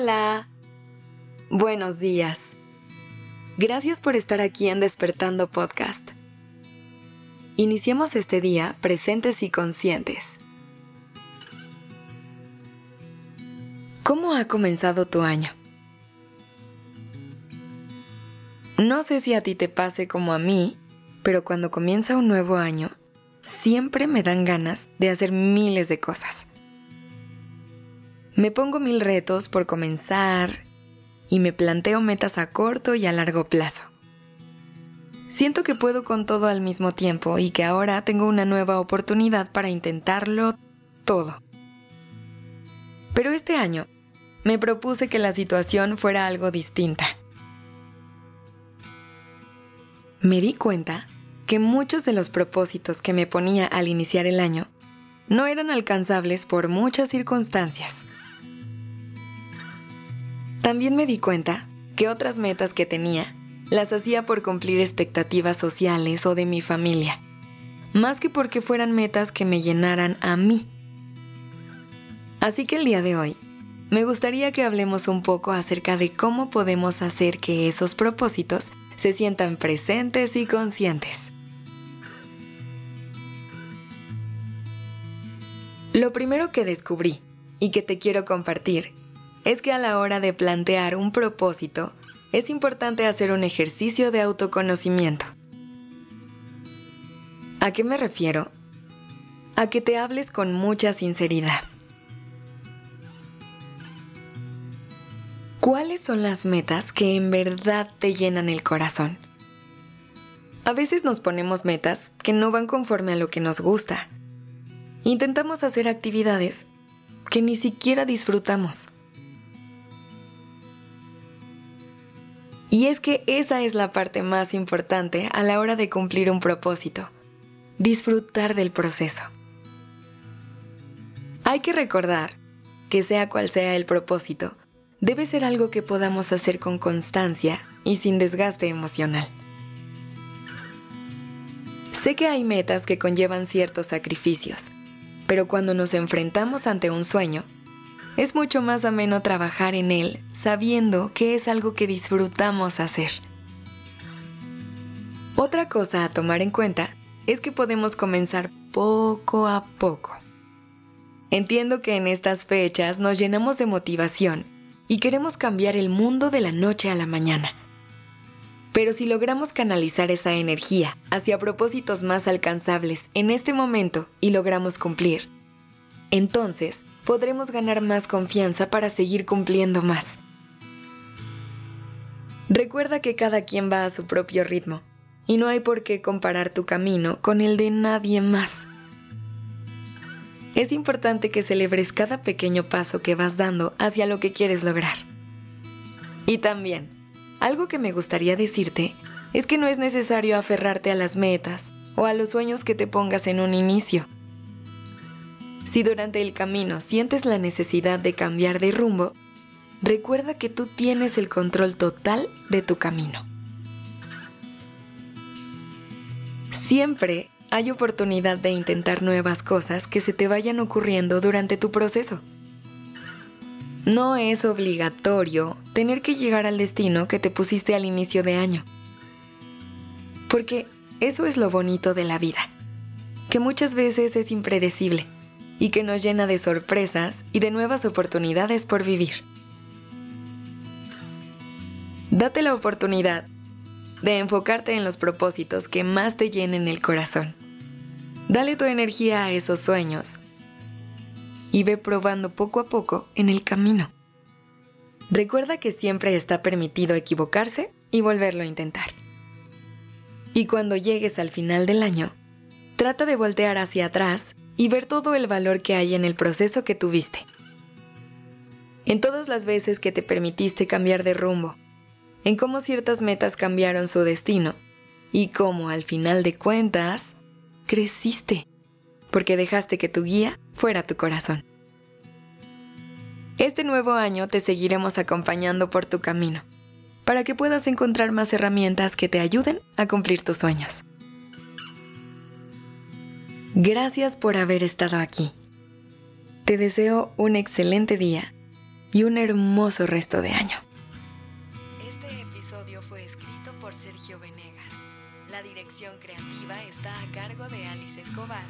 Hola. Buenos días. Gracias por estar aquí en Despertando Podcast. Iniciemos este día presentes y conscientes. ¿Cómo ha comenzado tu año? No sé si a ti te pase como a mí, pero cuando comienza un nuevo año, siempre me dan ganas de hacer miles de cosas. Me pongo mil retos por comenzar y me planteo metas a corto y a largo plazo. Siento que puedo con todo al mismo tiempo y que ahora tengo una nueva oportunidad para intentarlo todo. Pero este año me propuse que la situación fuera algo distinta. Me di cuenta que muchos de los propósitos que me ponía al iniciar el año no eran alcanzables por muchas circunstancias. También me di cuenta que otras metas que tenía las hacía por cumplir expectativas sociales o de mi familia, más que porque fueran metas que me llenaran a mí. Así que el día de hoy, me gustaría que hablemos un poco acerca de cómo podemos hacer que esos propósitos se sientan presentes y conscientes. Lo primero que descubrí y que te quiero compartir es que a la hora de plantear un propósito, es importante hacer un ejercicio de autoconocimiento. ¿A qué me refiero? A que te hables con mucha sinceridad. ¿Cuáles son las metas que en verdad te llenan el corazón? A veces nos ponemos metas que no van conforme a lo que nos gusta. Intentamos hacer actividades que ni siquiera disfrutamos Y es que esa es la parte más importante a la hora de cumplir un propósito, disfrutar del proceso. Hay que recordar que sea cual sea el propósito, debe ser algo que podamos hacer con constancia y sin desgaste emocional. Sé que hay metas que conllevan ciertos sacrificios, pero cuando nos enfrentamos ante un sueño, es mucho más ameno trabajar en él sabiendo que es algo que disfrutamos hacer. Otra cosa a tomar en cuenta es que podemos comenzar poco a poco. Entiendo que en estas fechas nos llenamos de motivación y queremos cambiar el mundo de la noche a la mañana. Pero si logramos canalizar esa energía hacia propósitos más alcanzables en este momento y logramos cumplir, entonces podremos ganar más confianza para seguir cumpliendo más. Recuerda que cada quien va a su propio ritmo y no hay por qué comparar tu camino con el de nadie más. Es importante que celebres cada pequeño paso que vas dando hacia lo que quieres lograr. Y también, algo que me gustaría decirte es que no es necesario aferrarte a las metas o a los sueños que te pongas en un inicio. Si durante el camino sientes la necesidad de cambiar de rumbo, recuerda que tú tienes el control total de tu camino. Siempre hay oportunidad de intentar nuevas cosas que se te vayan ocurriendo durante tu proceso. No es obligatorio tener que llegar al destino que te pusiste al inicio de año. Porque eso es lo bonito de la vida, que muchas veces es impredecible y que nos llena de sorpresas y de nuevas oportunidades por vivir. Date la oportunidad de enfocarte en los propósitos que más te llenen el corazón. Dale tu energía a esos sueños y ve probando poco a poco en el camino. Recuerda que siempre está permitido equivocarse y volverlo a intentar. Y cuando llegues al final del año, trata de voltear hacia atrás y ver todo el valor que hay en el proceso que tuviste. En todas las veces que te permitiste cambiar de rumbo, en cómo ciertas metas cambiaron su destino y cómo al final de cuentas creciste, porque dejaste que tu guía fuera tu corazón. Este nuevo año te seguiremos acompañando por tu camino, para que puedas encontrar más herramientas que te ayuden a cumplir tus sueños. Gracias por haber estado aquí. Te deseo un excelente día y un hermoso resto de año. Este episodio fue escrito por Sergio Venegas. La dirección creativa está a cargo de Alice Escobar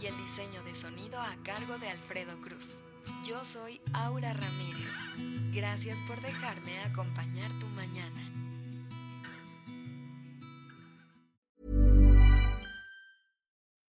y el diseño de sonido a cargo de Alfredo Cruz. Yo soy Aura Ramírez. Gracias por dejarme acompañar tu mañana.